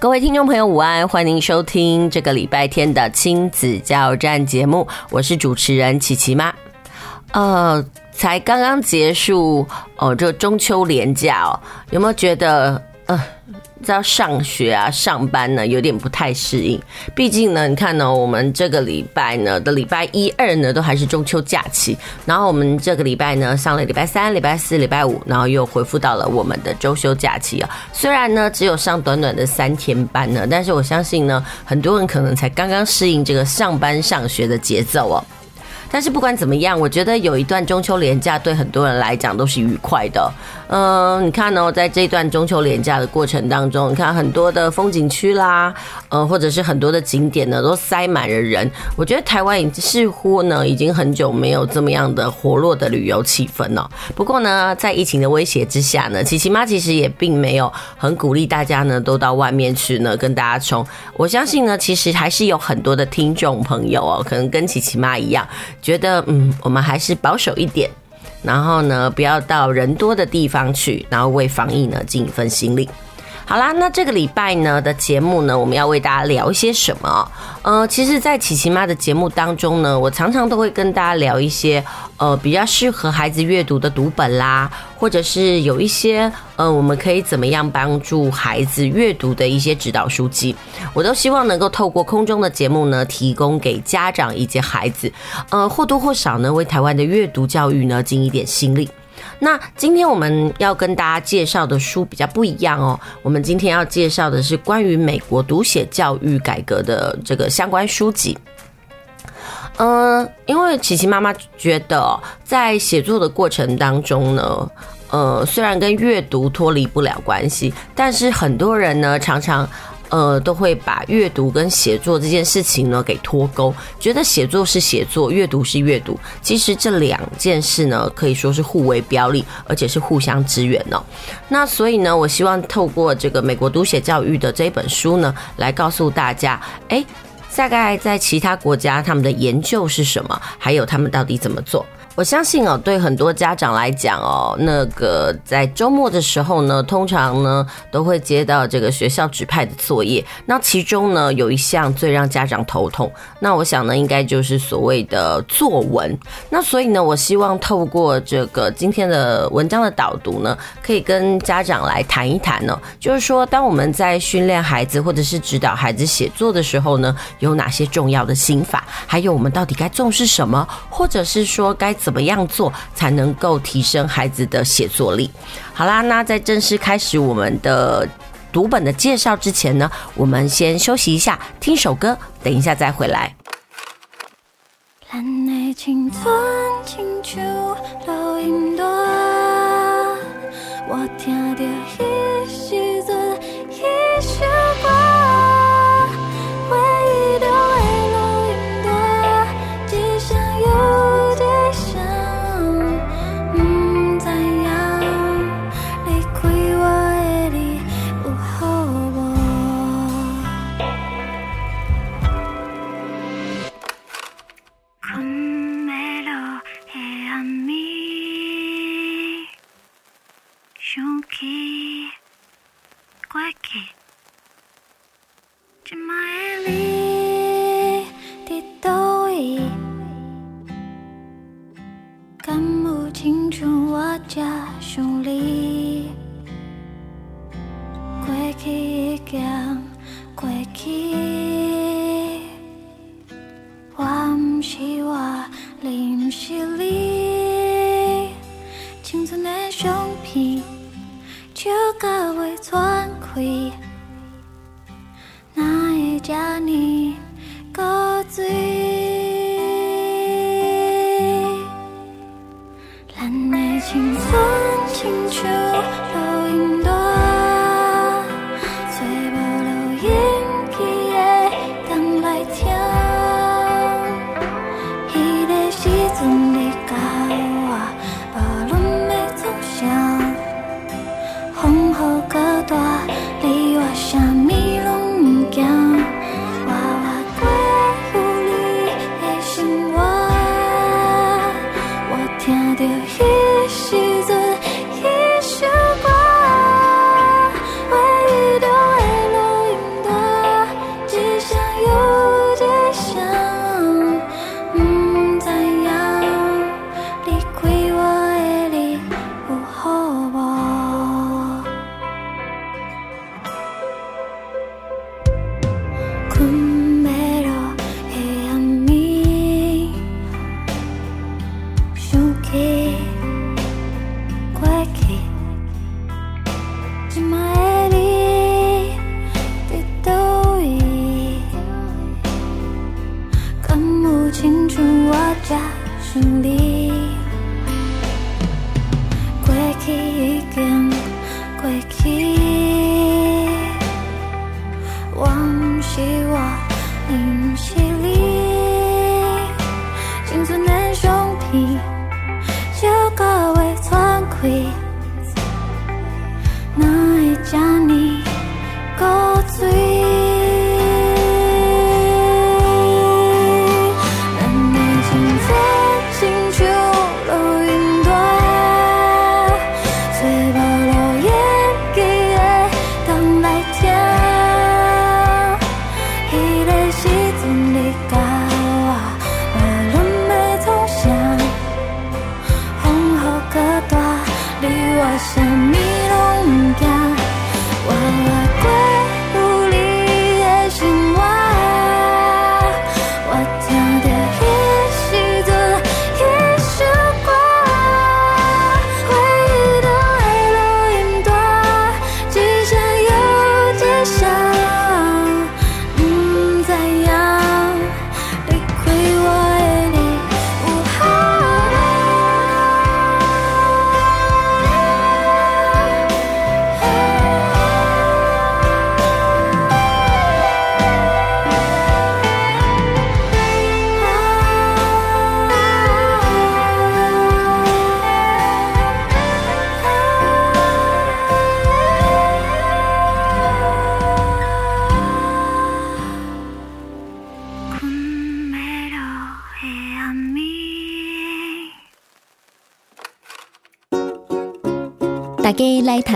各位听众朋友，午安！欢迎收听这个礼拜天的亲子加油站节目，我是主持人琪琪妈。呃，才刚刚结束哦，这中秋连假哦，有没有觉得呃？在上学啊，上班呢，有点不太适应。毕竟呢，你看呢，我们这个礼拜呢的礼拜一二呢，都还是中秋假期。然后我们这个礼拜呢，上了礼拜三、礼拜四、礼拜五，然后又恢复到了我们的周休假期啊。虽然呢，只有上短短的三天班呢，但是我相信呢，很多人可能才刚刚适应这个上班上学的节奏哦。但是不管怎么样，我觉得有一段中秋连假对很多人来讲都是愉快的。嗯，你看呢，在这段中秋连假的过程当中，你看很多的风景区啦，呃，或者是很多的景点呢，都塞满了人。我觉得台湾已似乎呢，已经很久没有这么样的活络的旅游气氛了。不过呢，在疫情的威胁之下呢，琪琪妈其实也并没有很鼓励大家呢，都到外面去呢，跟大家冲。我相信呢，其实还是有很多的听众朋友哦，可能跟琪琪妈一样。觉得嗯，我们还是保守一点，然后呢，不要到人多的地方去，然后为防疫呢尽一份心力。好啦，那这个礼拜呢的节目呢，我们要为大家聊一些什么？呃，其实，在琪琪妈的节目当中呢，我常常都会跟大家聊一些呃比较适合孩子阅读的读本啦，或者是有一些呃我们可以怎么样帮助孩子阅读的一些指导书籍，我都希望能够透过空中的节目呢，提供给家长以及孩子，呃或多或少呢为台湾的阅读教育呢尽一点心力。那今天我们要跟大家介绍的书比较不一样哦。我们今天要介绍的是关于美国读写教育改革的这个相关书籍。嗯，因为琪琪妈妈觉得在写作的过程当中呢，呃，虽然跟阅读脱离不了关系，但是很多人呢常常。呃，都会把阅读跟写作这件事情呢给脱钩，觉得写作是写作，阅读是阅读。其实这两件事呢，可以说是互为表里，而且是互相支援哦。那所以呢，我希望透过这个美国读写教育的这一本书呢，来告诉大家，诶，大概在其他国家他们的研究是什么，还有他们到底怎么做。我相信哦，对很多家长来讲哦，那个在周末的时候呢，通常呢都会接到这个学校指派的作业。那其中呢有一项最让家长头痛，那我想呢应该就是所谓的作文。那所以呢，我希望透过这个今天的文章的导读呢，可以跟家长来谈一谈呢，就是说当我们在训练孩子或者是指导孩子写作的时候呢，有哪些重要的心法，还有我们到底该重视什么，或者是说该怎。怎么样做才能够提升孩子的写作力？好啦那在正式开始我们的读本的介绍之前呢我们先休息一下听首歌等一下再回来。青春我家兄弟，过去已经过去，我不是我，你不是你，青春的相片就到尾全开，哪会这呢？古锥。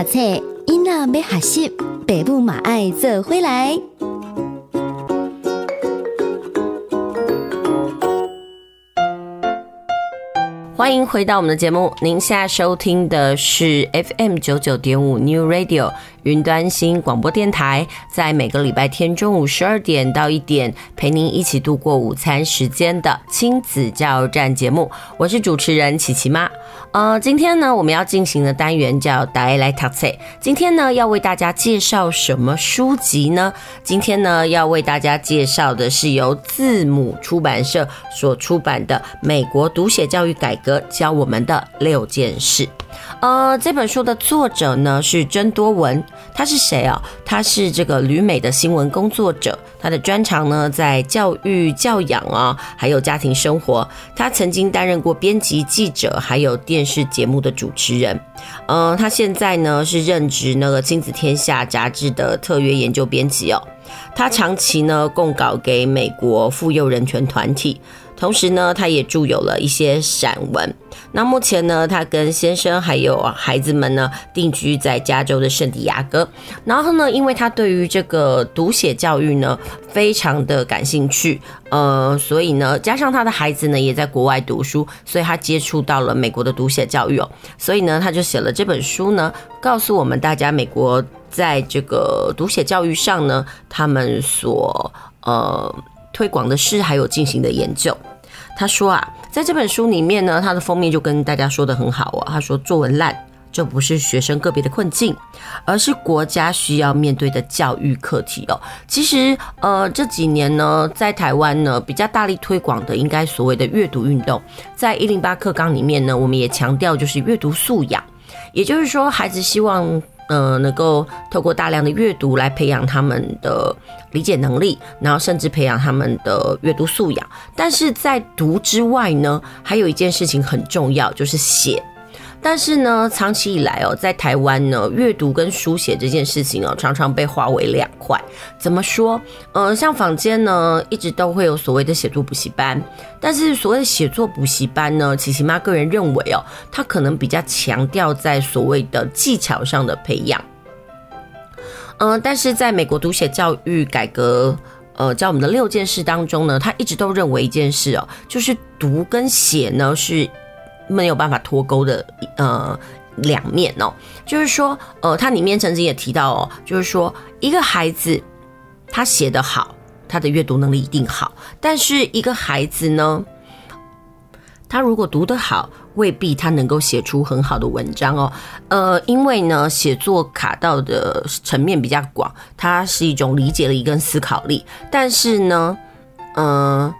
册，囡仔要学习，爸母嘛爱做回来。欢迎回到我们的节目，您现在收听的是 FM 九九点五 New Radio 云端新广播电台，在每个礼拜天中午十二点到一点，陪您一起度过午餐时间的亲子加油站节目，我是主持人琪琪妈。呃，今天呢，我们要进行的单元叫“大家来读册”。今天呢，要为大家介绍什么书籍呢？今天呢，要为大家介绍的是由字母出版社所出版的《美国读写教育改革教我们的六件事》。呃，这本书的作者呢是曾多文，他是谁啊？他是这个旅美的新闻工作者，他的专长呢在教育、教养啊，还有家庭生活。他曾经担任过编辑、记者，还有电视节目的主持人。呃，他现在呢是任职那个《亲子天下》杂志的特约研究编辑哦。他长期呢供稿给美国妇幼人权团体。同时呢，他也著有了一些散文。那目前呢，他跟先生还有孩子们呢，定居在加州的圣地亚哥。然后呢，因为他对于这个读写教育呢，非常的感兴趣，呃，所以呢，加上他的孩子呢，也在国外读书，所以他接触到了美国的读写教育哦。所以呢，他就写了这本书呢，告诉我们大家，美国在这个读写教育上呢，他们所呃。推广的事还有进行的研究。他说啊，在这本书里面呢，他的封面就跟大家说的很好啊。他说作文烂这不是学生个别的困境，而是国家需要面对的教育课题哦。其实，呃，这几年呢，在台湾呢，比较大力推广的，应该所谓的阅读运动，在一零八课纲里面呢，我们也强调就是阅读素养，也就是说，孩子希望。呃，能够透过大量的阅读来培养他们的理解能力，然后甚至培养他们的阅读素养。但是在读之外呢，还有一件事情很重要，就是写。但是呢，长期以来哦，在台湾呢，阅读跟书写这件事情哦，常常被划为两块。怎么说？呃，像坊间呢，一直都会有所谓的写作补习班，但是所谓的写作补习班呢，琪琪妈个人认为哦，它可能比较强调在所谓的技巧上的培养。嗯、但是在美国读写教育改革，呃，教我们的六件事当中呢，他一直都认为一件事哦，就是读跟写呢是。没有办法脱钩的呃两面哦，就是说呃，它里面曾经也提到哦，就是说一个孩子他写得好，他的阅读能力一定好，但是一个孩子呢，他如果读得好，未必他能够写出很好的文章哦，呃，因为呢，写作卡到的层面比较广，它是一种理解力跟思考力，但是呢，呃，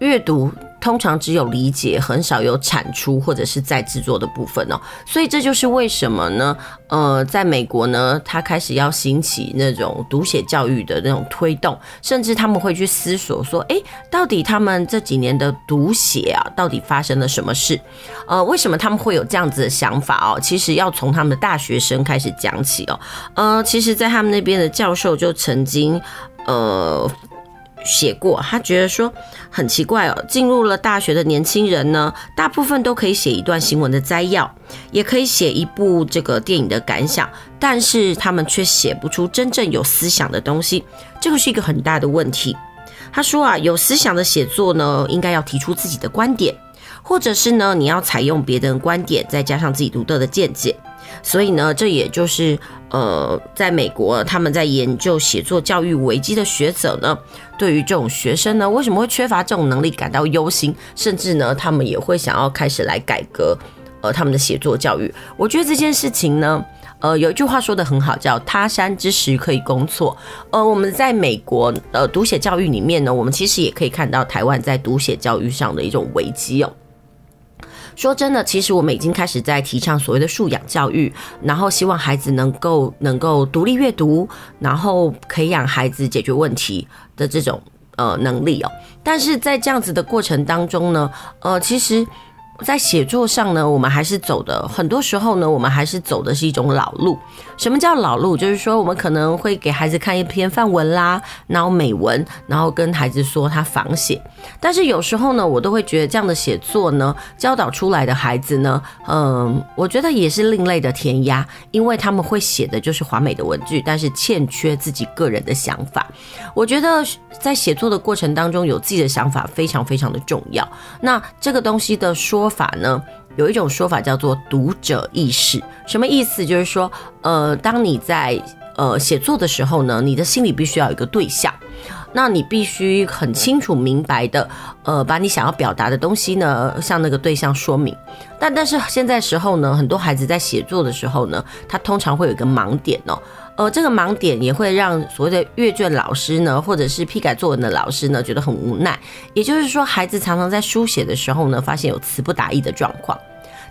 阅读。通常只有理解，很少有产出或者是再制作的部分哦，所以这就是为什么呢？呃，在美国呢，他开始要兴起那种读写教育的那种推动，甚至他们会去思索说，诶，到底他们这几年的读写啊，到底发生了什么事？呃，为什么他们会有这样子的想法哦？其实要从他们的大学生开始讲起哦。呃，其实，在他们那边的教授就曾经，呃。写过，他觉得说很奇怪哦。进入了大学的年轻人呢，大部分都可以写一段新闻的摘要，也可以写一部这个电影的感想，但是他们却写不出真正有思想的东西，这个是一个很大的问题。他说啊，有思想的写作呢，应该要提出自己的观点，或者是呢，你要采用别人观点，再加上自己独特的见解。所以呢，这也就是呃，在美国他们在研究写作教育危机的学者呢，对于这种学生呢，为什么会缺乏这种能力感到忧心，甚至呢，他们也会想要开始来改革呃他们的写作教育。我觉得这件事情呢，呃，有一句话说得很好，叫“他山之石，可以攻错”。呃，我们在美国呃读写教育里面呢，我们其实也可以看到台湾在读写教育上的一种危机哦。说真的，其实我们已经开始在提倡所谓的素养教育，然后希望孩子能够能够独立阅读，然后培养孩子解决问题的这种呃能力哦。但是在这样子的过程当中呢，呃，其实。在写作上呢，我们还是走的，很多时候呢，我们还是走的是一种老路。什么叫老路？就是说，我们可能会给孩子看一篇范文啦，然后美文，然后跟孩子说他仿写。但是有时候呢，我都会觉得这样的写作呢，教导出来的孩子呢，嗯，我觉得也是另类的填鸭，因为他们会写的就是华美的文句，但是欠缺自己个人的想法。我觉得在写作的过程当中，有自己的想法非常非常的重要。那这个东西的说法呢，有一种说法叫做读者意识，什么意思？就是说，呃，当你在呃写作的时候呢，你的心里必须要有一个对象，那你必须很清楚明白的，呃，把你想要表达的东西呢，向那个对象说明。但但是现在时候呢，很多孩子在写作的时候呢，他通常会有一个盲点哦。呃，这个盲点也会让所谓的阅卷老师呢，或者是批改作文的老师呢，觉得很无奈。也就是说，孩子常常在书写的时候呢，发现有词不达意的状况。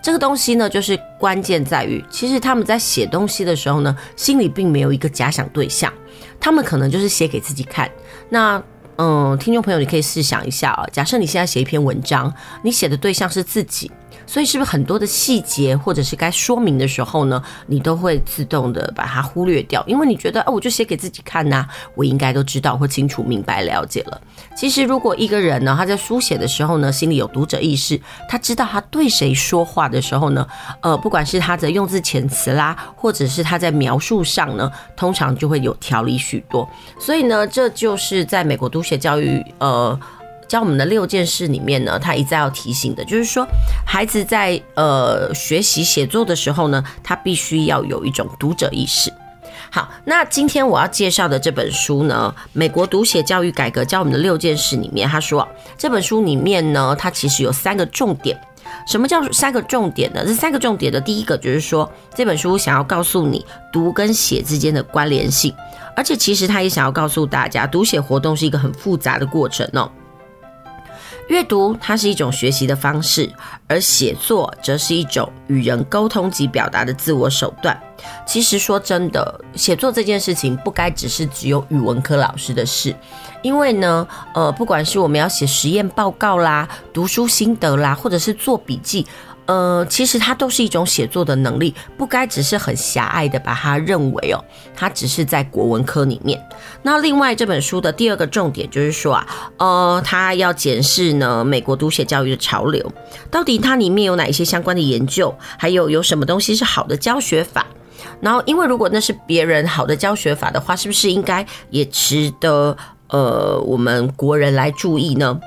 这个东西呢，就是关键在于，其实他们在写东西的时候呢，心里并没有一个假想对象，他们可能就是写给自己看。那，嗯，听众朋友，你可以试想一下啊，假设你现在写一篇文章，你写的对象是自己。所以是不是很多的细节或者是该说明的时候呢，你都会自动的把它忽略掉？因为你觉得，哦，我就写给自己看呐，我应该都知道或清楚明白了解了。其实，如果一个人呢，他在书写的时候呢，心里有读者意识，他知道他对谁说话的时候呢，呃，不管是他的用字遣词啦，或者是他在描述上呢，通常就会有条理许多。所以呢，这就是在美国读写教育，呃。教我们的六件事里面呢，他一再要提醒的，就是说，孩子在呃学习写作的时候呢，他必须要有一种读者意识。好，那今天我要介绍的这本书呢，《美国读写教育改革教我们的六件事》里面，他说这本书里面呢，它其实有三个重点。什么叫三个重点呢？这三个重点的第一个就是说，这本书想要告诉你读跟写之间的关联性，而且其实他也想要告诉大家，读写活动是一个很复杂的过程哦。阅读它是一种学习的方式，而写作则是一种与人沟通及表达的自我手段。其实说真的，写作这件事情不该只是只有语文科老师的事，因为呢，呃，不管是我们要写实验报告啦、读书心得啦，或者是做笔记。呃，其实它都是一种写作的能力，不该只是很狭隘的把它认为哦，它只是在国文科里面。那另外这本书的第二个重点就是说啊，呃，它要检视呢美国读写教育的潮流，到底它里面有哪一些相关的研究，还有有什么东西是好的教学法。然后，因为如果那是别人好的教学法的话，是不是应该也值得呃我们国人来注意呢？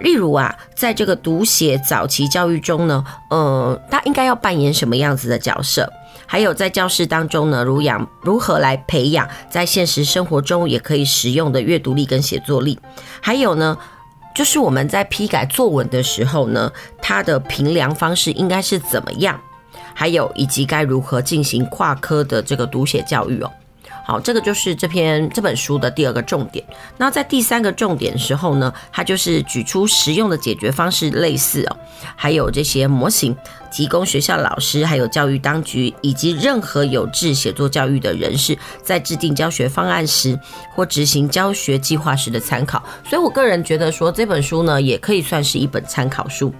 例如啊，在这个读写早期教育中呢，呃，他应该要扮演什么样子的角色？还有在教室当中呢，如养如何来培养在现实生活中也可以使用的阅读力跟写作力？还有呢，就是我们在批改作文的时候呢，它的评量方式应该是怎么样？还有以及该如何进行跨科的这个读写教育哦？好，这个就是这篇这本书的第二个重点。那在第三个重点时候呢，它就是举出实用的解决方式，类似哦，还有这些模型，提供学校老师、还有教育当局以及任何有志写作教育的人士，在制定教学方案时或执行教学计划时的参考。所以我个人觉得说，这本书呢，也可以算是一本参考书。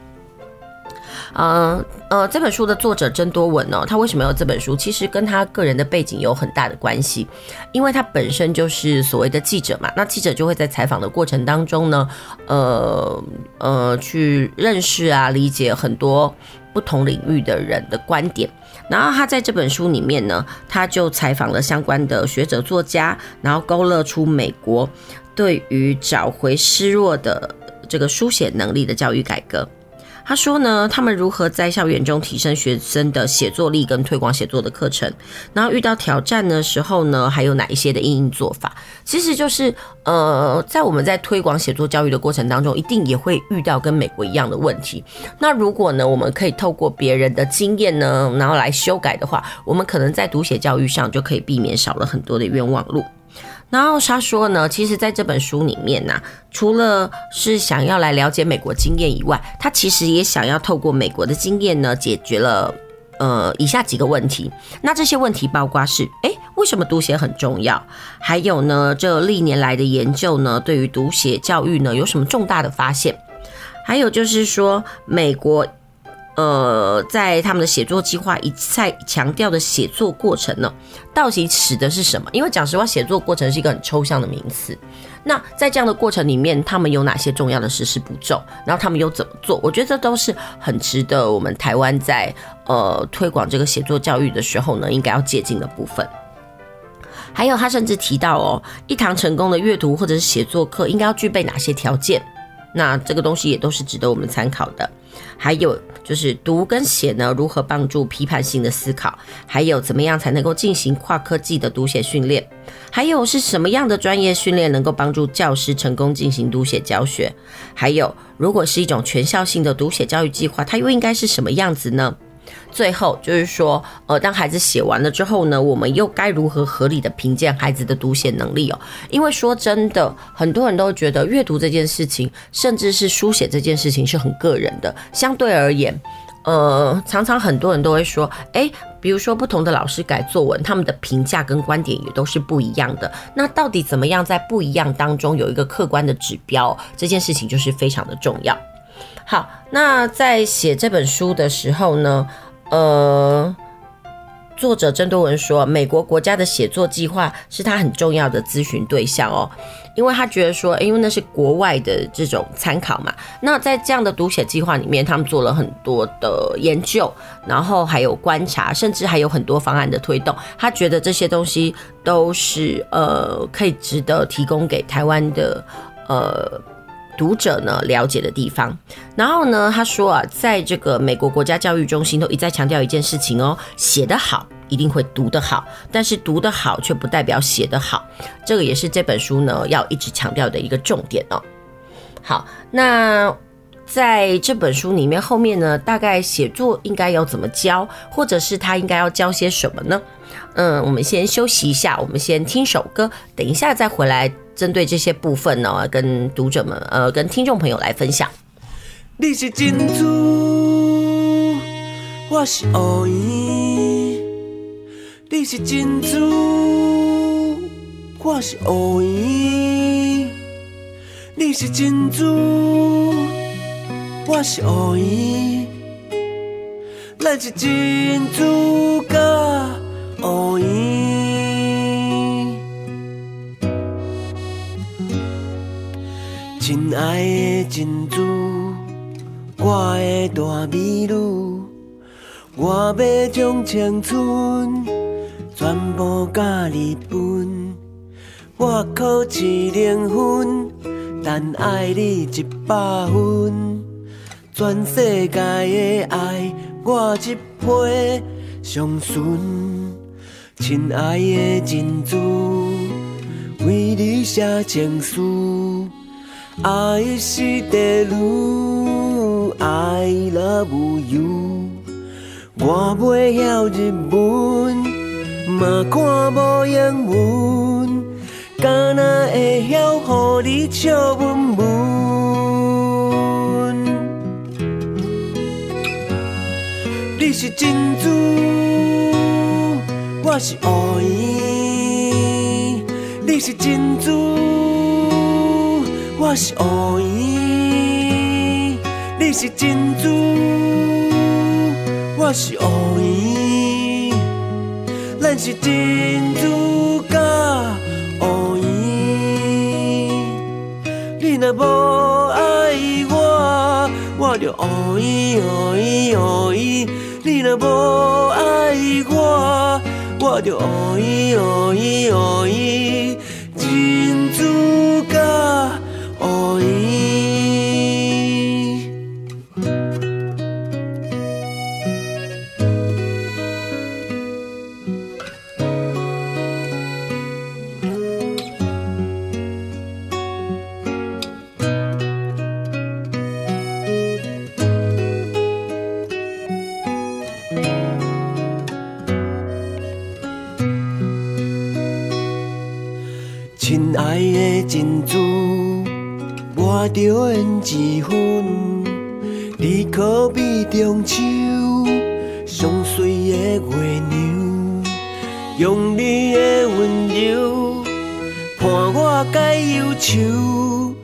呃呃，这本书的作者曾多文呢，他为什么有这本书？其实跟他个人的背景有很大的关系，因为他本身就是所谓的记者嘛。那记者就会在采访的过程当中呢，呃呃，去认识啊，理解很多不同领域的人的观点。然后他在这本书里面呢，他就采访了相关的学者作家，然后勾勒出美国对于找回失落的这个书写能力的教育改革。他说呢，他们如何在校园中提升学生的写作力跟推广写作的课程，然后遇到挑战的时候呢，还有哪一些的因应做法？其实就是呃，在我们在推广写作教育的过程当中，一定也会遇到跟美国一样的问题。那如果呢，我们可以透过别人的经验呢，然后来修改的话，我们可能在读写教育上就可以避免少了很多的冤枉路。然后他说呢，其实在这本书里面呢，除了是想要来了解美国经验以外，他其实也想要透过美国的经验呢，解决了呃以下几个问题。那这些问题包括是：诶，为什么读写很重要？还有呢，这历年来的研究呢，对于读写教育呢，有什么重大的发现？还有就是说，美国。呃，在他们的写作计划一再强调的写作过程呢，到底指的是什么？因为讲实话，写作过程是一个很抽象的名词。那在这样的过程里面，他们有哪些重要的实施步骤？然后他们又怎么做？我觉得这都是很值得我们台湾在呃推广这个写作教育的时候呢，应该要借鉴的部分。还有，他甚至提到哦，一堂成功的阅读或者是写作课应该要具备哪些条件？那这个东西也都是值得我们参考的。还有就是读跟写呢，如何帮助批判性的思考？还有怎么样才能够进行跨科技的读写训练？还有是什么样的专业训练能够帮助教师成功进行读写教学？还有，如果是一种全校性的读写教育计划，它又应该是什么样子呢？最后就是说，呃，当孩子写完了之后呢，我们又该如何合理的评鉴孩子的读写能力哦？因为说真的，很多人都觉得阅读这件事情，甚至是书写这件事情是很个人的。相对而言，呃，常常很多人都会说，诶，比如说不同的老师改作文，他们的评价跟观点也都是不一样的。那到底怎么样在不一样当中有一个客观的指标？这件事情就是非常的重要。好，那在写这本书的时候呢，呃，作者曾多文说，美国国家的写作计划是他很重要的咨询对象哦，因为他觉得说，因为那是国外的这种参考嘛。那在这样的读写计划里面，他们做了很多的研究，然后还有观察，甚至还有很多方案的推动。他觉得这些东西都是呃，可以值得提供给台湾的呃。读者呢了解的地方，然后呢，他说啊，在这个美国国家教育中心都一再强调一件事情哦，写得好一定会读得好，但是读得好却不代表写得好，这个也是这本书呢要一直强调的一个重点哦。好，那在这本书里面后面呢，大概写作应该要怎么教，或者是他应该要教些什么呢？嗯，我们先休息一下，我们先听首歌，等一下再回来，针对这些部分呢，跟读者们呃，跟听众朋友来分享。你是珍珠，我是乌蝇。你是珍珠，我是乌蝇。你是珍珠，我是乌蝇。咱是珍珠甲乌蝇。亲爱的珍珠，我的大美女，我要将青春全部甲你分。我考七零分，但爱你一百分。全世界的爱，我一批上顺。亲爱的珍珠，为你写情书，爱是地狱，I love you。我袂晓日文，嘛看无英文，敢若会晓互你笑文文。你是珍珠，我是乌蝇。你是珍珠，我是乌蝇。你是珍珠，我是乌蝇。咱是珍珠甲乌蝇。你若无爱我，我就乌蝇乌蝇乌蝇。你若无爱我，我就乌蝇乌蝇乌蝇，一分。你可比中秋上水的月娘，用你的温柔伴我解忧愁。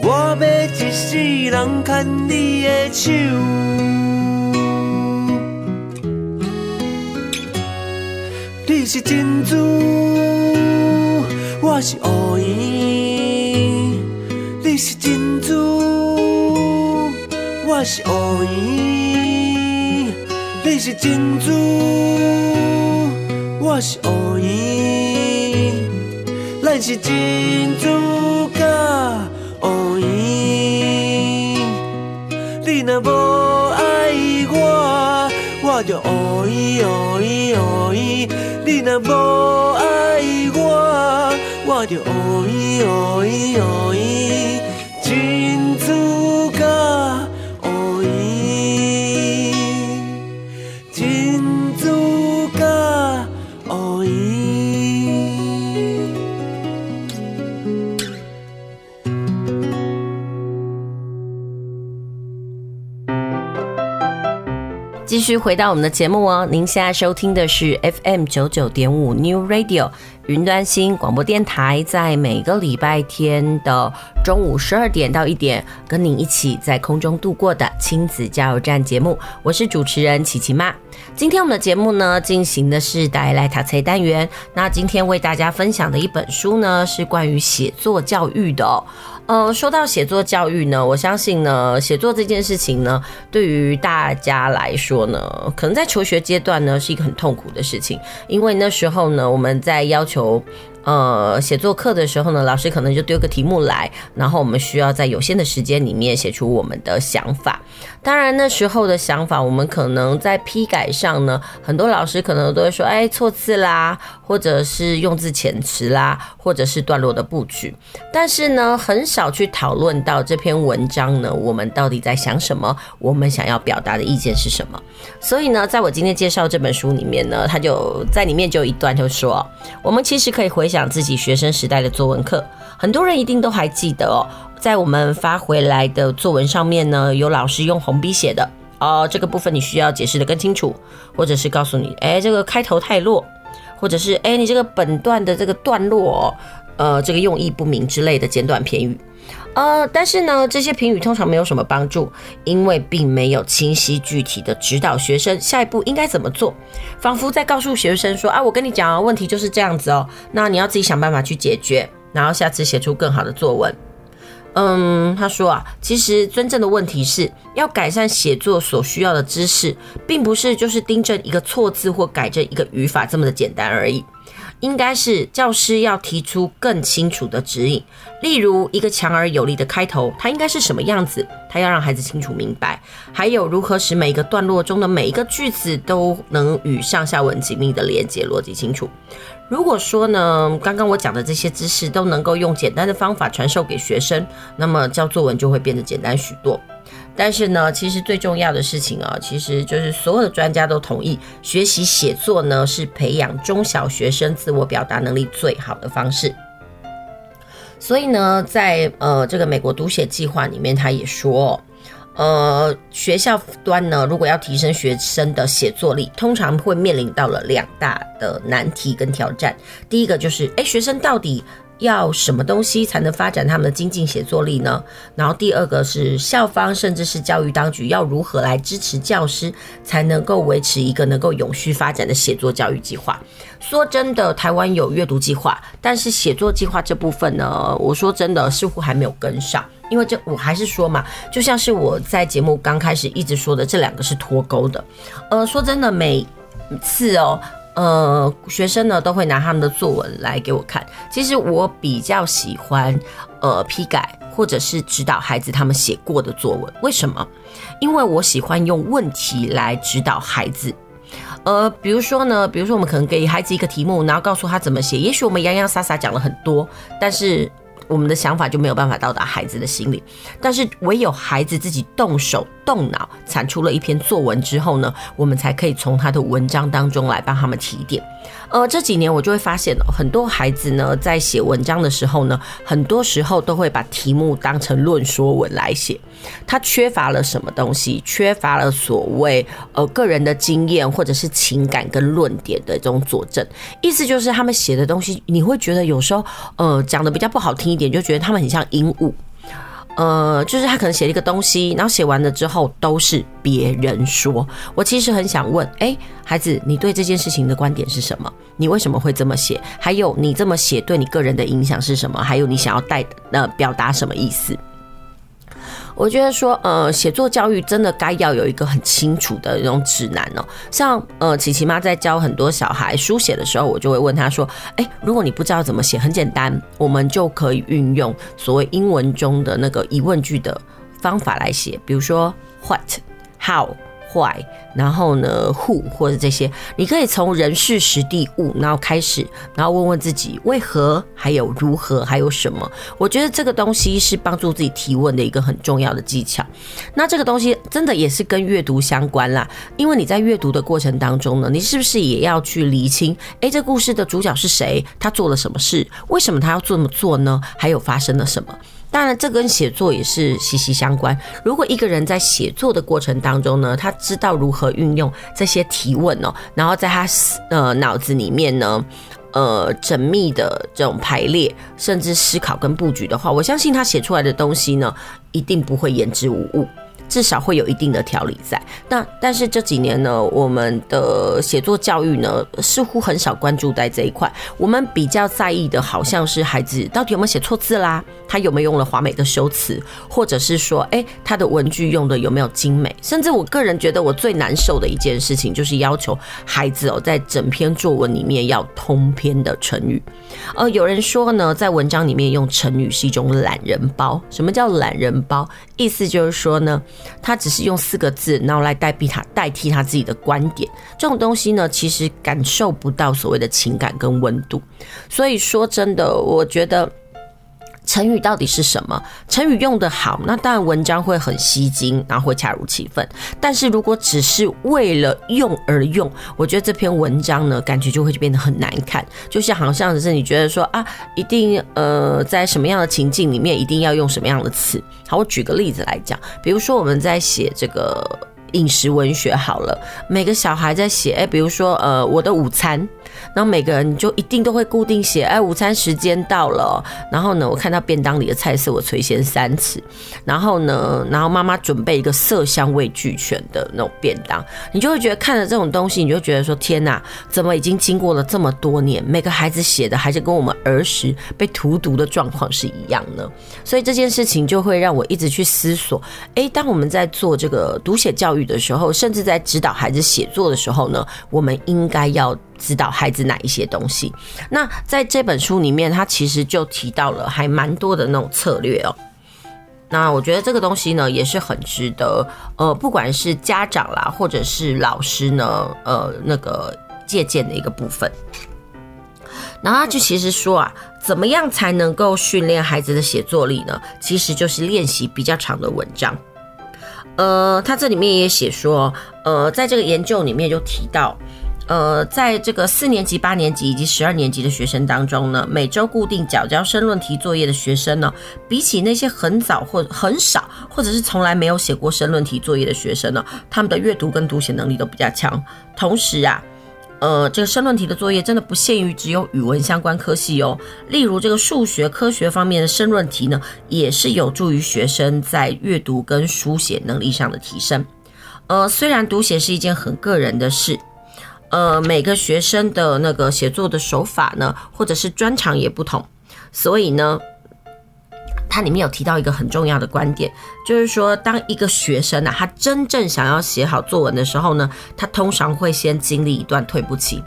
我要一世人牵你的手。你是珍珠，我是乌蝇。你是珍，我是乌蝇。你是珍珠，我是乌蝇。咱是珍珠甲乌蝇。你若无爱我，我就乌蝇乌蝇乌蝇。你若无爱我，我就乌蝇乌蝇乌蝇，续回到我们的节目哦，您现在收听的是 FM 九九点五 New Radio 云端新广播电台，在每个礼拜天的中午十二点到一点，跟您一起在空中度过的亲子加油站节目，我是主持人琪琪妈。今天我们的节目呢，进行的是带来塔菜单元。那今天为大家分享的一本书呢，是关于写作教育的。呃，说到写作教育呢，我相信呢，写作这件事情呢，对于大家来说呢，可能在求学阶段呢，是一个很痛苦的事情，因为那时候呢，我们在要求。呃，写作课的时候呢，老师可能就丢个题目来，然后我们需要在有限的时间里面写出我们的想法。当然那时候的想法，我们可能在批改上呢，很多老师可能都会说，哎，错字啦，或者是用字遣词啦，或者是段落的布局。但是呢，很少去讨论到这篇文章呢，我们到底在想什么，我们想要表达的意见是什么。所以呢，在我今天介绍这本书里面呢，他就在里面就有一段就说，我们其实可以回想。自己学生时代的作文课，很多人一定都还记得哦。在我们发回来的作文上面呢，有老师用红笔写的哦，这个部分你需要解释的更清楚，或者是告诉你，哎，这个开头太弱，或者是哎，你这个本段的这个段落，呃，这个用意不明之类的简短片语。呃，但是呢，这些评语通常没有什么帮助，因为并没有清晰具体的指导学生下一步应该怎么做，仿佛在告诉学生说：“啊，我跟你讲啊，问题就是这样子哦，那你要自己想办法去解决，然后下次写出更好的作文。”嗯，他说啊，其实真正的问题是要改善写作所需要的知识，并不是就是订正一个错字或改正一个语法这么的简单而已。应该是教师要提出更清楚的指引，例如一个强而有力的开头，它应该是什么样子？他要让孩子清楚明白。还有如何使每一个段落中的每一个句子都能与上下文紧密的连接，逻辑清楚。如果说呢，刚刚我讲的这些知识都能够用简单的方法传授给学生，那么教作文就会变得简单许多。但是呢，其实最重要的事情啊，其实就是所有的专家都同意，学习写作呢是培养中小学生自我表达能力最好的方式。所以呢，在呃这个美国读写计划里面，他也说，呃学校端呢，如果要提升学生的写作力，通常会面临到了两大的难题跟挑战。第一个就是，诶，学生到底要什么东西才能发展他们的精进写作力呢？然后第二个是校方甚至是教育当局要如何来支持教师，才能够维持一个能够永续发展的写作教育计划。说真的，台湾有阅读计划，但是写作计划这部分呢，我说真的似乎还没有跟上。因为这我还是说嘛，就像是我在节目刚开始一直说的，这两个是脱钩的。呃，说真的，每次哦。呃，学生呢都会拿他们的作文来给我看。其实我比较喜欢呃批改或者是指导孩子他们写过的作文。为什么？因为我喜欢用问题来指导孩子。呃，比如说呢，比如说我们可能给孩子一个题目，然后告诉他怎么写。也许我们洋洋洒洒讲了很多，但是。我们的想法就没有办法到达孩子的心里，但是唯有孩子自己动手动脑产出了一篇作文之后呢，我们才可以从他的文章当中来帮他们提点。呃，这几年我就会发现，很多孩子呢在写文章的时候呢，很多时候都会把题目当成论说文来写，他缺乏了什么东西？缺乏了所谓呃个人的经验或者是情感跟论点的这种佐证。意思就是他们写的东西，你会觉得有时候呃讲的比较不好听一点，就觉得他们很像鹦鹉。呃，就是他可能写了一个东西，然后写完了之后都是别人说。我其实很想问，哎，孩子，你对这件事情的观点是什么？你为什么会这么写？还有你这么写对你个人的影响是什么？还有你想要带呃表达什么意思？我觉得说，呃，写作教育真的该要有一个很清楚的那种指南哦。像呃，琪琪妈在教很多小孩书写的时候，我就会问她说：“诶，如果你不知道怎么写，很简单，我们就可以运用所谓英文中的那个疑问句的方法来写，比如说 what、how。”坏然后呢，Who 或者这些，你可以从人事时地物，然后开始，然后问问自己为何，还有如何，还有什么？我觉得这个东西是帮助自己提问的一个很重要的技巧。那这个东西真的也是跟阅读相关啦，因为你在阅读的过程当中呢，你是不是也要去厘清？诶，这故事的主角是谁？他做了什么事？为什么他要这么做呢？还有发生了什么？当然，这跟写作也是息息相关。如果一个人在写作的过程当中呢，他知道如何运用这些提问哦，然后在他呃脑子里面呢，呃缜密的这种排列，甚至思考跟布局的话，我相信他写出来的东西呢，一定不会言之无物。至少会有一定的条理在。那但是这几年呢，我们的写作教育呢，似乎很少关注在这一块。我们比较在意的，好像是孩子到底有没有写错字啦，他有没有用了华美的修辞，或者是说，哎，他的文具用的有没有精美？甚至我个人觉得，我最难受的一件事情，就是要求孩子哦，在整篇作文里面要通篇的成语。呃，有人说呢，在文章里面用成语是一种懒人包。什么叫懒人包？意思就是说呢，他只是用四个字，然后来代替他代替他自己的观点。这种东西呢，其实感受不到所谓的情感跟温度。所以说真的，我觉得。成语到底是什么？成语用得好，那当然文章会很吸睛，然后会恰如其分。但是如果只是为了用而用，我觉得这篇文章呢，感觉就会变得很难看。就像好像是你觉得说啊，一定呃，在什么样的情境里面，一定要用什么样的词。好，我举个例子来讲，比如说我们在写这个饮食文学好了，每个小孩在写，哎，比如说呃，我的午餐。然后每个人就一定都会固定写，哎，午餐时间到了。然后呢，我看到便当里的菜色，我垂涎三尺。然后呢，然后妈妈准备一个色香味俱全的那种便当，你就会觉得看着这种东西，你就觉得说天哪，怎么已经经过了这么多年，每个孩子写的还是跟我们儿时被荼毒的状况是一样呢？所以这件事情就会让我一直去思索，哎，当我们在做这个读写教育的时候，甚至在指导孩子写作的时候呢，我们应该要。指导孩子哪一些东西？那在这本书里面，他其实就提到了还蛮多的那种策略哦。那我觉得这个东西呢，也是很值得呃，不管是家长啦，或者是老师呢，呃，那个借鉴的一个部分。然后他就其实说啊，怎么样才能够训练孩子的写作力呢？其实就是练习比较长的文章。呃，他这里面也写说，呃，在这个研究里面就提到。呃，在这个四年级、八年级以及十二年级的学生当中呢，每周固定缴交申论题作业的学生呢，比起那些很早或很少，或者是从来没有写过申论题作业的学生呢，他们的阅读跟读写能力都比较强。同时啊，呃，这个申论题的作业真的不限于只有语文相关科系哦，例如这个数学科学方面的申论题呢，也是有助于学生在阅读跟书写能力上的提升。呃，虽然读写是一件很个人的事。呃，每个学生的那个写作的手法呢，或者是专长也不同，所以呢，它里面有提到一个很重要的观点，就是说，当一个学生啊，他真正想要写好作文的时候呢，他通常会先经历一段退步期。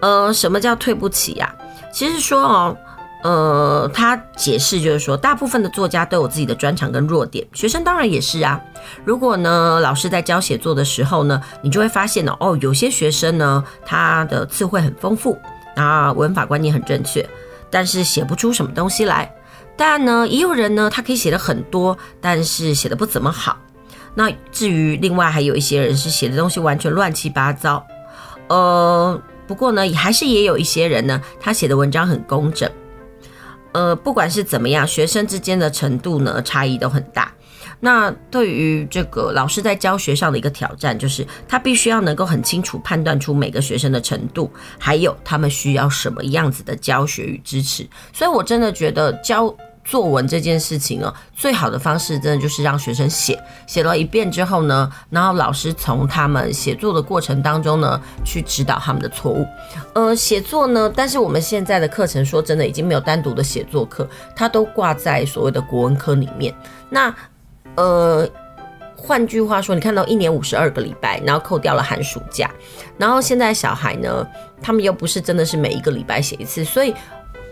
呃，什么叫退步期呀？其实说哦。呃，他解释就是说，大部分的作家都有自己的专长跟弱点，学生当然也是啊。如果呢，老师在教写作的时候呢，你就会发现呢，哦，有些学生呢，他的词汇很丰富，啊，文法观念很正确，但是写不出什么东西来。但呢，也有人呢，他可以写的很多，但是写的不怎么好。那至于另外还有一些人是写的东西完全乱七八糟。呃，不过呢，也还是也有一些人呢，他写的文章很工整。呃，不管是怎么样，学生之间的程度呢，差异都很大。那对于这个老师在教学上的一个挑战，就是他必须要能够很清楚判断出每个学生的程度，还有他们需要什么样子的教学与支持。所以我真的觉得教。作文这件事情哦，最好的方式真的就是让学生写，写了一遍之后呢，然后老师从他们写作的过程当中呢，去指导他们的错误。呃，写作呢，但是我们现在的课程说真的已经没有单独的写作课，它都挂在所谓的国文科里面。那呃，换句话说，你看到一年五十二个礼拜，然后扣掉了寒暑假，然后现在小孩呢，他们又不是真的是每一个礼拜写一次，所以。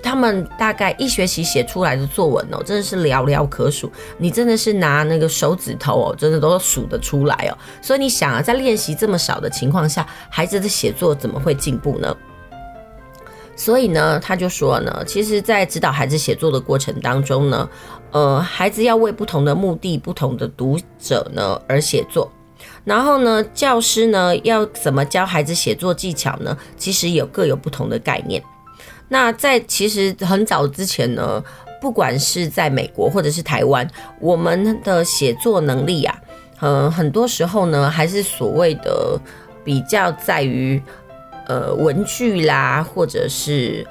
他们大概一学期写出来的作文哦，真的是寥寥可数。你真的是拿那个手指头哦，真的都数得出来哦。所以你想啊，在练习这么少的情况下，孩子的写作怎么会进步呢？所以呢，他就说呢，其实，在指导孩子写作的过程当中呢，呃，孩子要为不同的目的、不同的读者呢而写作。然后呢，教师呢要怎么教孩子写作技巧呢？其实有各有不同的概念。那在其实很早之前呢，不管是在美国或者是台湾，我们的写作能力啊，呃，很多时候呢还是所谓的比较在于呃文具啦，或者是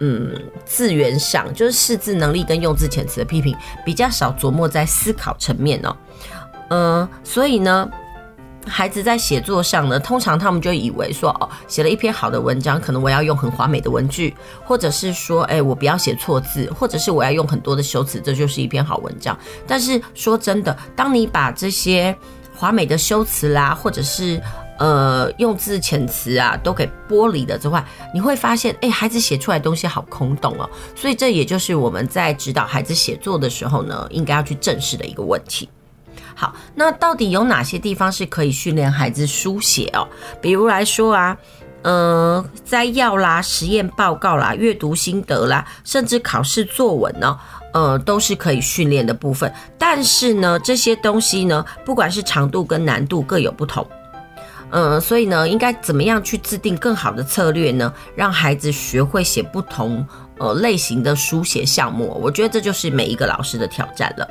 嗯字源上，就是识字能力跟用字遣词的批评比较少琢磨在思考层面哦。嗯，所以呢。孩子在写作上呢，通常他们就以为说，哦，写了一篇好的文章，可能我要用很华美的文具，或者是说，哎，我不要写错字，或者是我要用很多的修辞，这就是一篇好文章。但是说真的，当你把这些华美的修辞啦，或者是呃用字遣词啊，都给剥离了之外，你会发现，哎，孩子写出来东西好空洞哦。所以这也就是我们在指导孩子写作的时候呢，应该要去正视的一个问题。好，那到底有哪些地方是可以训练孩子书写哦？比如来说啊，呃，摘要啦、实验报告啦、阅读心得啦，甚至考试作文呢，呃，都是可以训练的部分。但是呢，这些东西呢，不管是长度跟难度各有不同，嗯、呃，所以呢，应该怎么样去制定更好的策略呢？让孩子学会写不同呃类型的书写项目，我觉得这就是每一个老师的挑战了。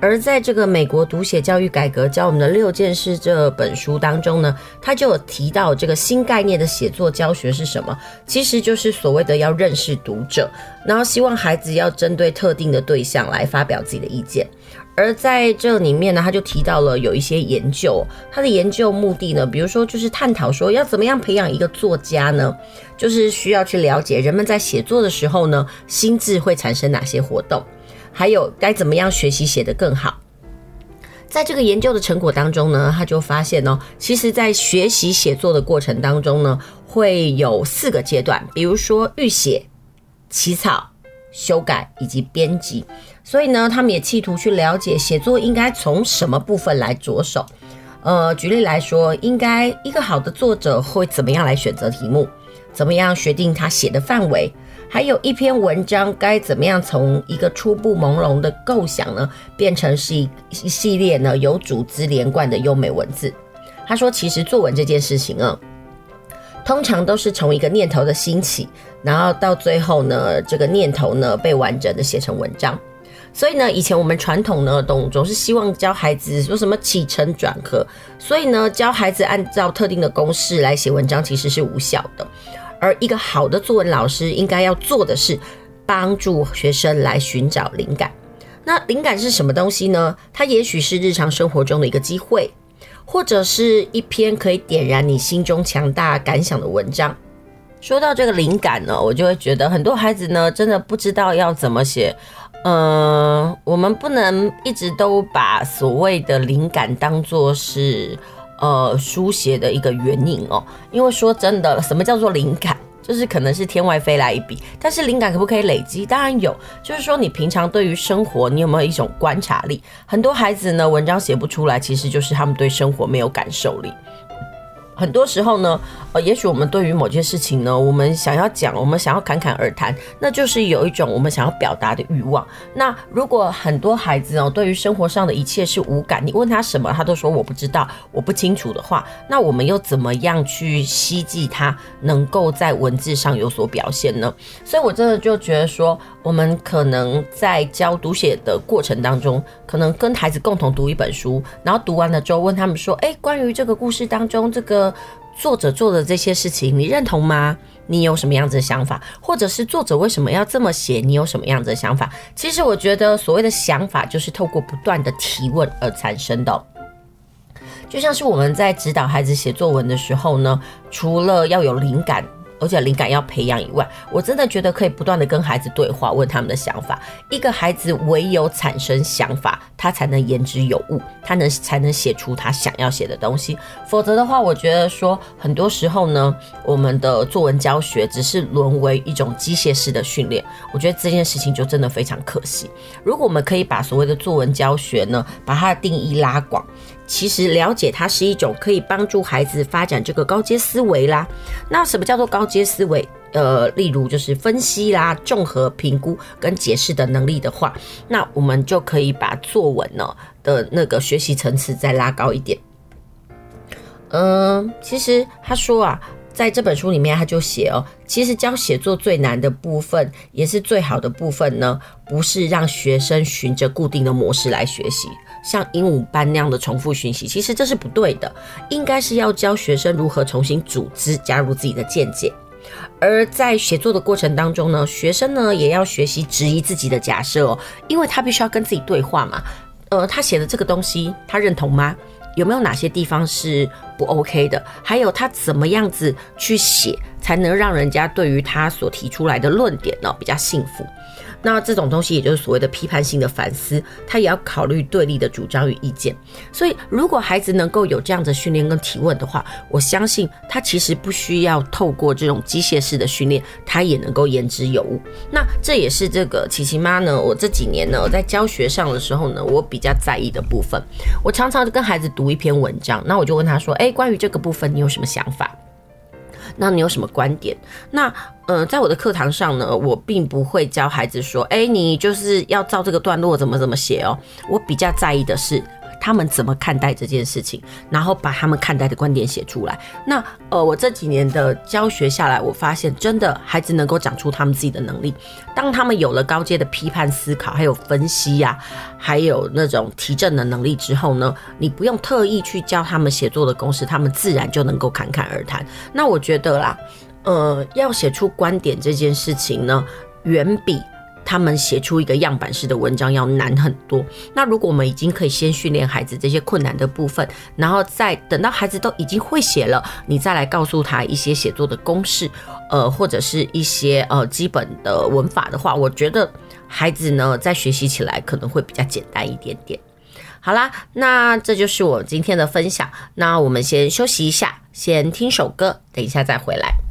而在这个美国读写教育改革教我们的六件事这本书当中呢，他就有提到这个新概念的写作教学是什么？其实就是所谓的要认识读者，然后希望孩子要针对特定的对象来发表自己的意见。而在这里面呢，他就提到了有一些研究，他的研究目的呢，比如说就是探讨说要怎么样培养一个作家呢，就是需要去了解人们在写作的时候呢，心智会产生哪些活动。还有该怎么样学习写得更好？在这个研究的成果当中呢，他就发现哦，其实，在学习写作的过程当中呢，会有四个阶段，比如说预写、起草、修改以及编辑。所以呢，他们也企图去了解写作应该从什么部分来着手。呃，举例来说，应该一个好的作者会怎么样来选择题目？怎么样决定他写的范围？还有一篇文章该怎么样从一个初步朦胧的构想呢，变成是一一系列呢有组织连贯的优美文字？他说，其实作文这件事情啊，通常都是从一个念头的兴起，然后到最后呢，这个念头呢被完整的写成文章。所以呢，以前我们传统呢，总总是希望教孩子说什么起承转合，所以呢，教孩子按照特定的公式来写文章，其实是无效的。而一个好的作文老师应该要做的是，帮助学生来寻找灵感。那灵感是什么东西呢？它也许是日常生活中的一个机会，或者是一篇可以点燃你心中强大感想的文章。说到这个灵感呢，我就会觉得很多孩子呢，真的不知道要怎么写。嗯、我们不能一直都把所谓的灵感当作是。呃，书写的一个原因哦，因为说真的，什么叫做灵感？就是可能是天外飞来一笔，但是灵感可不可以累积？当然有，就是说你平常对于生活，你有没有一种观察力？很多孩子呢，文章写不出来，其实就是他们对生活没有感受力。很多时候呢，呃，也许我们对于某件事情呢，我们想要讲，我们想要侃侃而谈，那就是有一种我们想要表达的欲望。那如果很多孩子哦，对于生活上的一切是无感，你问他什么，他都说我不知道，我不清楚的话，那我们又怎么样去希冀他能够在文字上有所表现呢？所以我真的就觉得说，我们可能在教读写的过程当中，可能跟孩子共同读一本书，然后读完了之后问他们说，诶，关于这个故事当中这个。作者做的这些事情，你认同吗？你有什么样子的想法？或者是作者为什么要这么写？你有什么样子的想法？其实我觉得，所谓的想法就是透过不断的提问而产生的。就像是我们在指导孩子写作文的时候呢，除了要有灵感。而且灵感要培养以外，我真的觉得可以不断的跟孩子对话，问他们的想法。一个孩子唯有产生想法，他才能言之有物，他能才能写出他想要写的东西。否则的话，我觉得说很多时候呢，我们的作文教学只是沦为一种机械式的训练。我觉得这件事情就真的非常可惜。如果我们可以把所谓的作文教学呢，把它的定义拉广。其实了解它是一种可以帮助孩子发展这个高阶思维啦。那什么叫做高阶思维？呃，例如就是分析啦、综合评估跟解释的能力的话，那我们就可以把作文呢的那个学习层次再拉高一点。嗯，其实他说啊，在这本书里面他就写哦，其实教写作最难的部分，也是最好的部分呢，不是让学生循着固定的模式来学习。像鹦鹉般那样的重复讯息，其实这是不对的。应该是要教学生如何重新组织，加入自己的见解。而在写作的过程当中呢，学生呢也要学习质疑自己的假设哦，因为他必须要跟自己对话嘛。呃，他写的这个东西，他认同吗？有没有哪些地方是不 OK 的？还有他怎么样子去写，才能让人家对于他所提出来的论点呢比较信服？那这种东西，也就是所谓的批判性的反思，他也要考虑对立的主张与意见。所以，如果孩子能够有这样的训练跟提问的话，我相信他其实不需要透过这种机械式的训练，他也能够言之有物。那这也是这个琪琪妈呢，我这几年呢在教学上的时候呢，我比较在意的部分。我常常跟孩子读一篇文章，那我就问他说：“诶，关于这个部分，你有什么想法？”那你有什么观点？那呃，在我的课堂上呢，我并不会教孩子说，哎，你就是要照这个段落怎么怎么写哦。我比较在意的是他们怎么看待这件事情，然后把他们看待的观点写出来。那呃，我这几年的教学下来，我发现真的孩子能够长出他们自己的能力。当他们有了高阶的批判思考，还有分析呀、还有那种提证的能力之后呢，你不用特意去教他们写作的公式，他们自然就能够侃侃而谈。那我觉得啦。呃，要写出观点这件事情呢，远比他们写出一个样板式的文章要难很多。那如果我们已经可以先训练孩子这些困难的部分，然后再等到孩子都已经会写了，你再来告诉他一些写作的公式，呃，或者是一些呃基本的文法的话，我觉得孩子呢在学习起来可能会比较简单一点点。好啦，那这就是我今天的分享。那我们先休息一下，先听首歌，等一下再回来。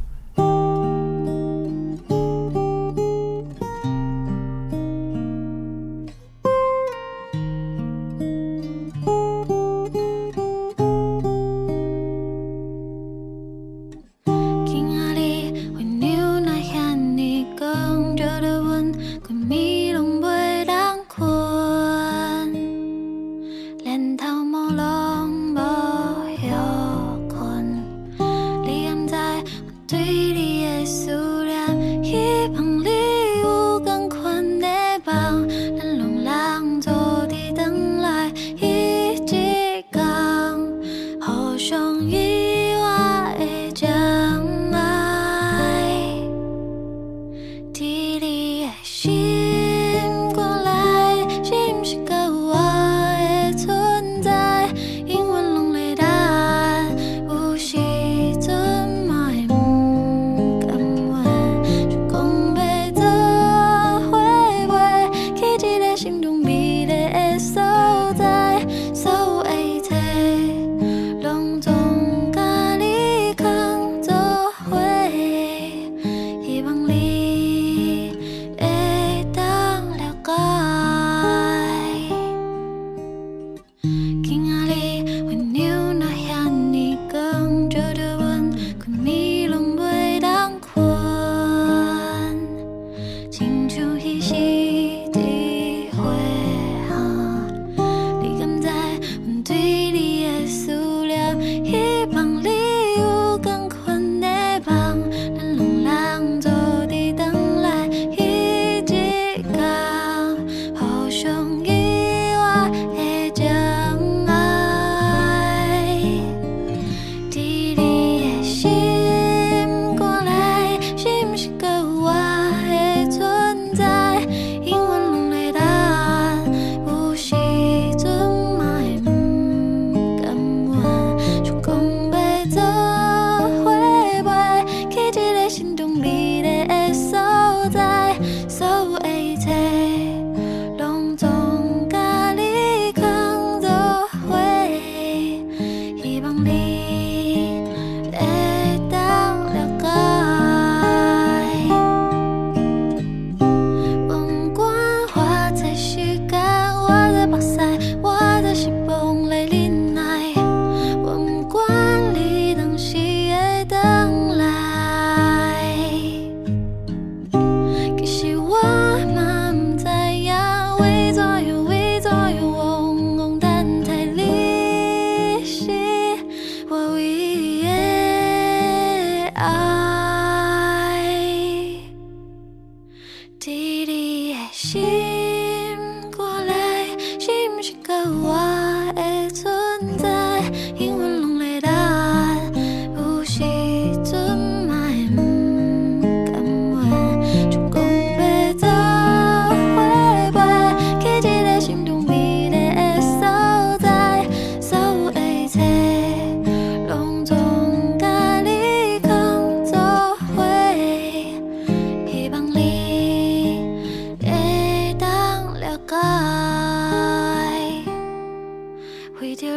丢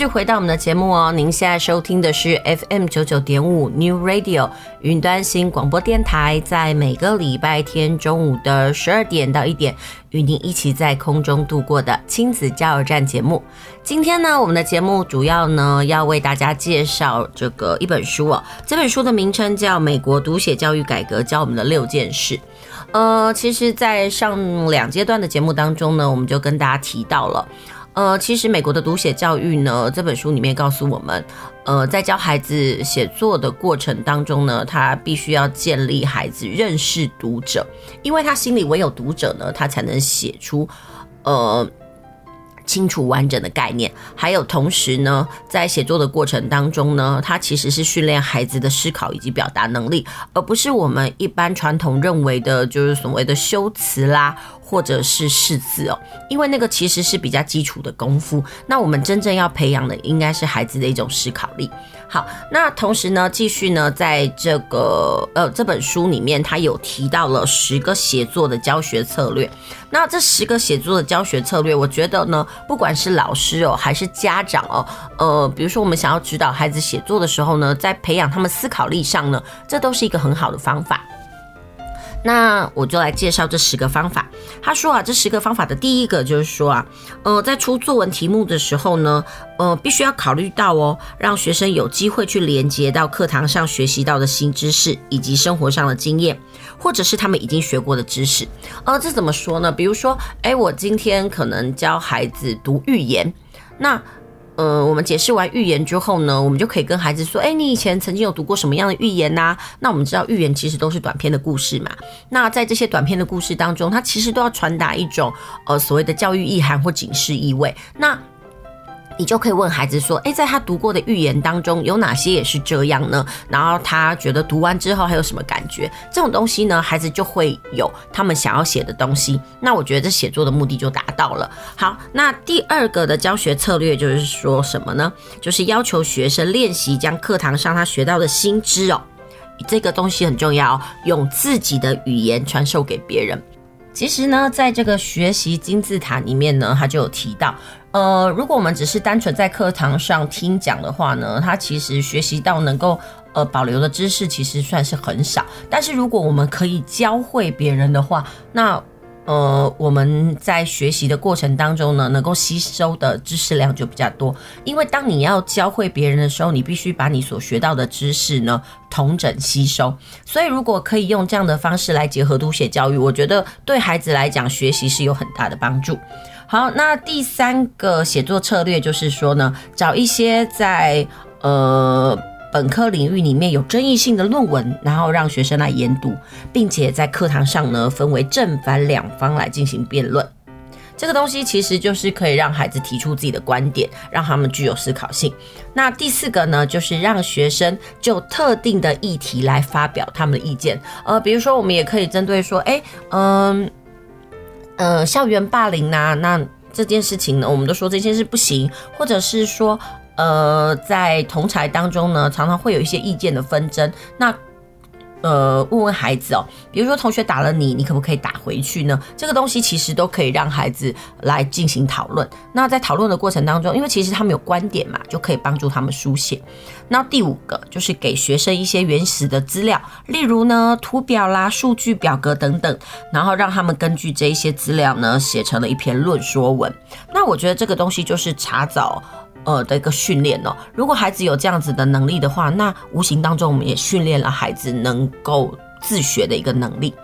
续回到我们的节目哦，您现在收听的是 FM 九九点五 New Radio 云端新广播电台，在每个礼拜天中午的十二点到一点，与您一起在空中度过的亲子加油站节目。今天呢，我们的节目主要呢要为大家介绍这个一本书哦，这本书的名称叫《美国读写教育改革教我们的六件事》。呃，其实，在上两阶段的节目当中呢，我们就跟大家提到了。呃，其实美国的读写教育呢，这本书里面告诉我们，呃，在教孩子写作的过程当中呢，他必须要建立孩子认识读者，因为他心里唯有读者呢，他才能写出，呃。清楚完整的概念，还有同时呢，在写作的过程当中呢，它其实是训练孩子的思考以及表达能力，而不是我们一般传统认为的，就是所谓的修辞啦，或者是识字哦，因为那个其实是比较基础的功夫。那我们真正要培养的，应该是孩子的一种思考力。好，那同时呢，继续呢，在这个呃这本书里面，他有提到了十个写作的教学策略。那这十个写作的教学策略，我觉得呢，不管是老师哦，还是家长哦，呃，比如说我们想要指导孩子写作的时候呢，在培养他们思考力上呢，这都是一个很好的方法。那我就来介绍这十个方法。他说啊，这十个方法的第一个就是说啊，呃，在出作文题目的时候呢，呃，必须要考虑到哦，让学生有机会去连接到课堂上学习到的新知识，以及生活上的经验，或者是他们已经学过的知识。呃，这怎么说呢？比如说，诶，我今天可能教孩子读寓言，那。呃，我们解释完寓言之后呢，我们就可以跟孩子说：“诶，你以前曾经有读过什么样的寓言呐？”那我们知道，寓言其实都是短篇的故事嘛。那在这些短篇的故事当中，它其实都要传达一种呃所谓的教育意涵或警示意味。那你就可以问孩子说：“诶，在他读过的寓言当中，有哪些也是这样呢？然后他觉得读完之后还有什么感觉？这种东西呢，孩子就会有他们想要写的东西。那我觉得这写作的目的就达到了。好，那第二个的教学策略就是说什么呢？就是要求学生练习将课堂上他学到的新知哦，这个东西很重要，用自己的语言传授给别人。其实呢，在这个学习金字塔里面呢，他就有提到。呃，如果我们只是单纯在课堂上听讲的话呢，他其实学习到能够呃保留的知识其实算是很少。但是如果我们可以教会别人的话，那呃我们在学习的过程当中呢，能够吸收的知识量就比较多。因为当你要教会别人的时候，你必须把你所学到的知识呢同整吸收。所以如果可以用这样的方式来结合读写教育，我觉得对孩子来讲学习是有很大的帮助。好，那第三个写作策略就是说呢，找一些在呃本科领域里面有争议性的论文，然后让学生来研读，并且在课堂上呢分为正反两方来进行辩论。这个东西其实就是可以让孩子提出自己的观点，让他们具有思考性。那第四个呢，就是让学生就特定的议题来发表他们的意见。呃，比如说我们也可以针对说，哎，嗯、呃，校园霸凌呐、那这件事情呢，我们都说这件事不行，或者是说，呃，在同才当中呢，常常会有一些意见的纷争，那。呃，问问孩子哦，比如说同学打了你，你可不可以打回去呢？这个东西其实都可以让孩子来进行讨论。那在讨论的过程当中，因为其实他们有观点嘛，就可以帮助他们书写。那第五个就是给学生一些原始的资料，例如呢图表啦、数据表格等等，然后让他们根据这一些资料呢写成了一篇论说文。那我觉得这个东西就是查找。呃的一个训练哦，如果孩子有这样子的能力的话，那无形当中我们也训练了孩子能够自学的一个能力。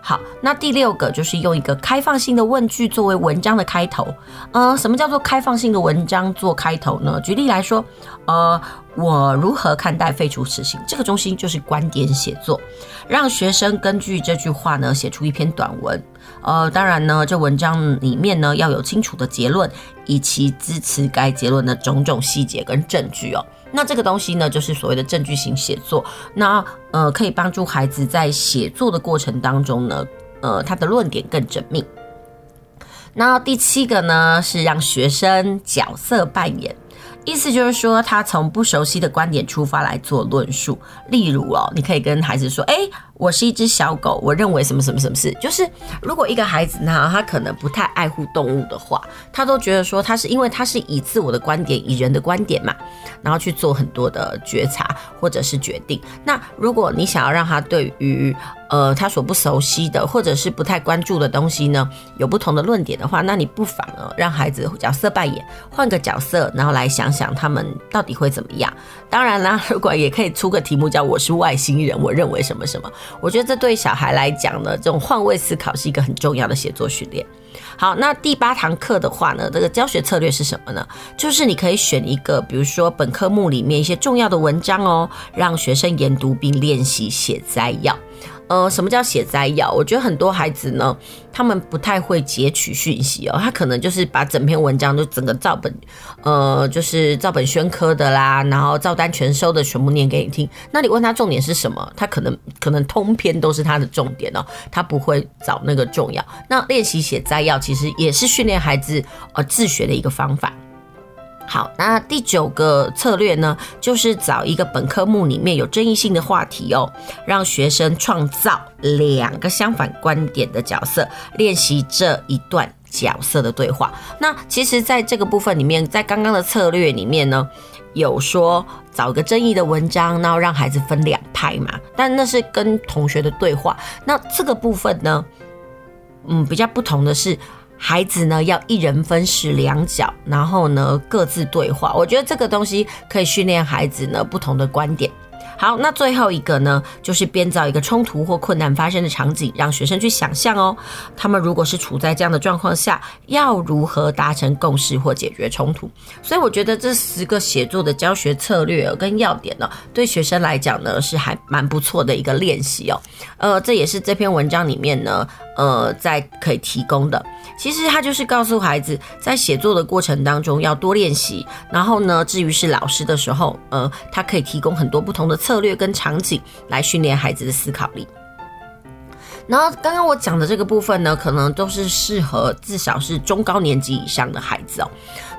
好，那第六个就是用一个开放性的问句作为文章的开头。呃，什么叫做开放性的文章做开头呢？举例来说，呃，我如何看待废除死刑？这个中心就是观点写作，让学生根据这句话呢写出一篇短文。呃，当然呢，这文章里面呢要有清楚的结论，以及支持该结论的种种细节跟证据哦。那这个东西呢，就是所谓的证据型写作。那呃，可以帮助孩子在写作的过程当中呢，呃，他的论点更缜密。那第七个呢，是让学生角色扮演。意思就是说，他从不熟悉的观点出发来做论述。例如哦，你可以跟孩子说：“诶，我是一只小狗，我认为什么什么什么事，就是如果一个孩子呢，他可能不太爱护动物的话，他都觉得说他是因为他是以自我的观点，以人的观点嘛，然后去做很多的觉察或者是决定。那如果你想要让他对于呃他所不熟悉的或者是不太关注的东西呢，有不同的论点的话，那你不妨呢让孩子角色扮演，换个角色，然后来想想他们到底会怎么样。当然啦，如果也可以出个题目叫我是外星人，我认为什么什么。我觉得这对小孩来讲呢，这种换位思考是一个很重要的写作训练。好，那第八堂课的话呢，这个教学策略是什么呢？就是你可以选一个，比如说本科目里面一些重要的文章哦，让学生研读并练习写摘要。呃，什么叫写摘要？我觉得很多孩子呢，他们不太会截取讯息哦，他可能就是把整篇文章就整个照本，呃，就是照本宣科的啦，然后照单全收的全部念给你听。那你问他重点是什么？他可能可能通篇都是他的重点哦，他不会找那个重要。那练习写摘要其实也是训练孩子呃自学的一个方法。好，那第九个策略呢，就是找一个本科目里面有争议性的话题哦，让学生创造两个相反观点的角色，练习这一段角色的对话。那其实，在这个部分里面，在刚刚的策略里面呢，有说找个争议的文章，然后让孩子分两派嘛，但那是跟同学的对话。那这个部分呢，嗯，比较不同的是。孩子呢，要一人分饰两角，然后呢，各自对话。我觉得这个东西可以训练孩子呢，不同的观点。好，那最后一个呢，就是编造一个冲突或困难发生的场景，让学生去想象哦，他们如果是处在这样的状况下，要如何达成共识或解决冲突。所以我觉得这十个写作的教学策略跟要点呢，对学生来讲呢，是还蛮不错的一个练习哦。呃，这也是这篇文章里面呢，呃，在可以提供的。其实他就是告诉孩子，在写作的过程当中要多练习。然后呢，至于是老师的时候，呃，他可以提供很多不同的策略跟场景来训练孩子的思考力。然后刚刚我讲的这个部分呢，可能都是适合至少是中高年级以上的孩子哦。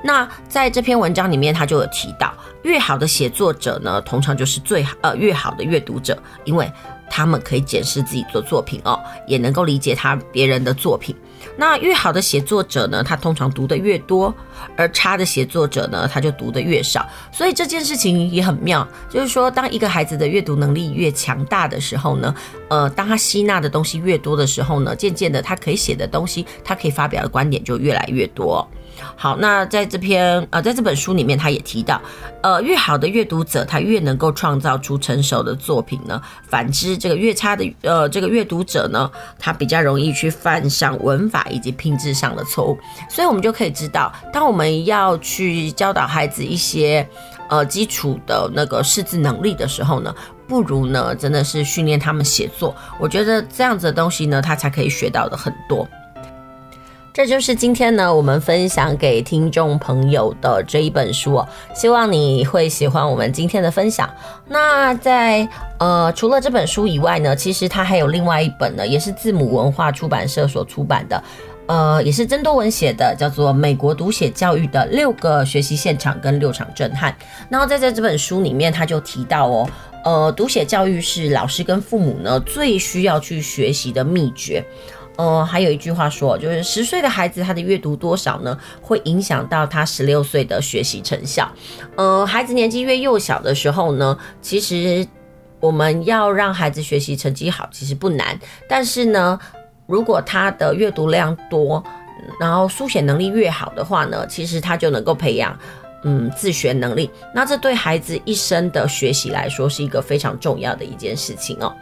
那在这篇文章里面，他就有提到，越好的写作者呢，通常就是最呃越好的阅读者，因为他们可以检视自己的作品哦，也能够理解他别人的作品。那越好的写作者呢，他通常读的越多，而差的写作者呢，他就读的越少。所以这件事情也很妙，就是说，当一个孩子的阅读能力越强大的时候呢，呃，当他吸纳的东西越多的时候呢，渐渐的，他可以写的东西，他可以发表的观点就越来越多。好，那在这篇呃，在这本书里面，他也提到，呃，越好的阅读者，他越能够创造出成熟的作品呢。反之，这个越差的呃，这个阅读者呢，他比较容易去犯上文法以及拼字上的错误。所以，我们就可以知道，当我们要去教导孩子一些呃基础的那个识字能力的时候呢，不如呢，真的是训练他们写作。我觉得这样子的东西呢，他才可以学到的很多。这就是今天呢，我们分享给听众朋友的这一本书哦，希望你会喜欢我们今天的分享。那在呃，除了这本书以外呢，其实它还有另外一本呢，也是字母文化出版社所出版的，呃，也是曾多文写的，叫做《美国读写教育的六个学习现场跟六场震撼》。然后在在这本书里面，他就提到哦，呃，读写教育是老师跟父母呢最需要去学习的秘诀。呃，还有一句话说，就是十岁的孩子他的阅读多少呢，会影响到他十六岁的学习成效。呃，孩子年纪越幼小的时候呢，其实我们要让孩子学习成绩好，其实不难。但是呢，如果他的阅读量多，然后书写能力越好的话呢，其实他就能够培养嗯自学能力。那这对孩子一生的学习来说，是一个非常重要的一件事情哦。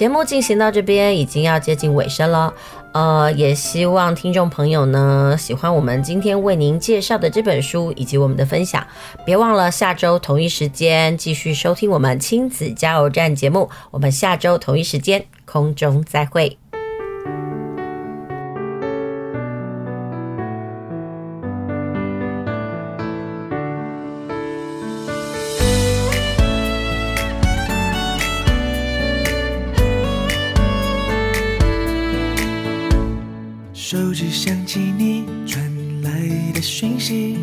节目进行到这边已经要接近尾声了，呃，也希望听众朋友呢喜欢我们今天为您介绍的这本书以及我们的分享，别忘了下周同一时间继续收听我们亲子加油站节目，我们下周同一时间空中再会。手机响起你传来的讯息，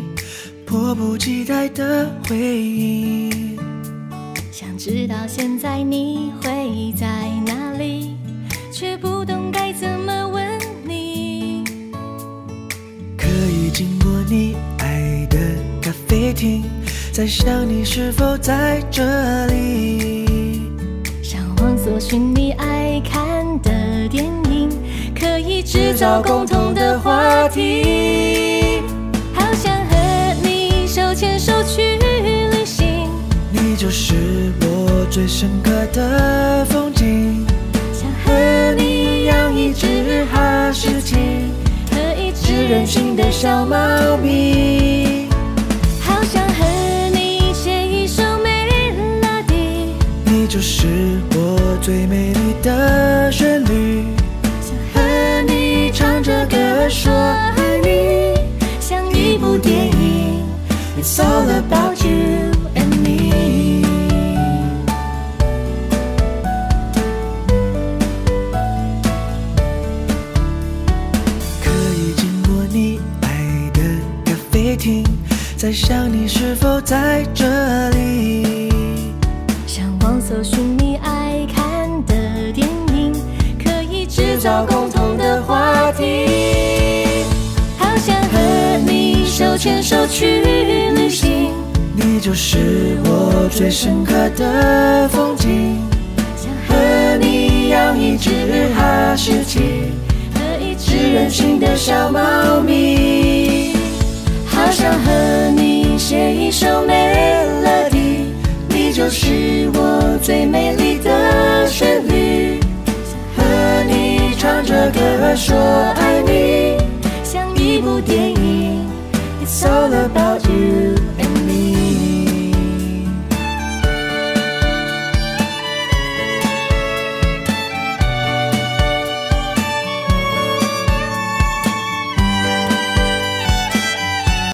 迫不及待的回应。想知道现在你会在哪里？却不懂该怎么问你？可以经过你爱的咖啡厅，在想你是否在这里。上网搜寻你爱看的电影，制造共同的话题。好想和你手牵手去旅行，你就是我最深刻的风景。想和你养一只哈士奇和一只任性的小猫咪。好想和你写一首美乐蒂，你就是我最美丽的旋律。说爱你，像一部电影。It's all about you and me。可以经过你爱的咖啡厅，在想你是否在这里。上网搜寻你爱看的电影，可以制造共同手去旅行，你就是我最深刻的风景。想和你养一只哈士奇和一只任性的小猫咪。好想和你写一首美乐蒂，你就是我最美丽的旋律。想和你唱着歌说爱你，像一部电影。It's all about you.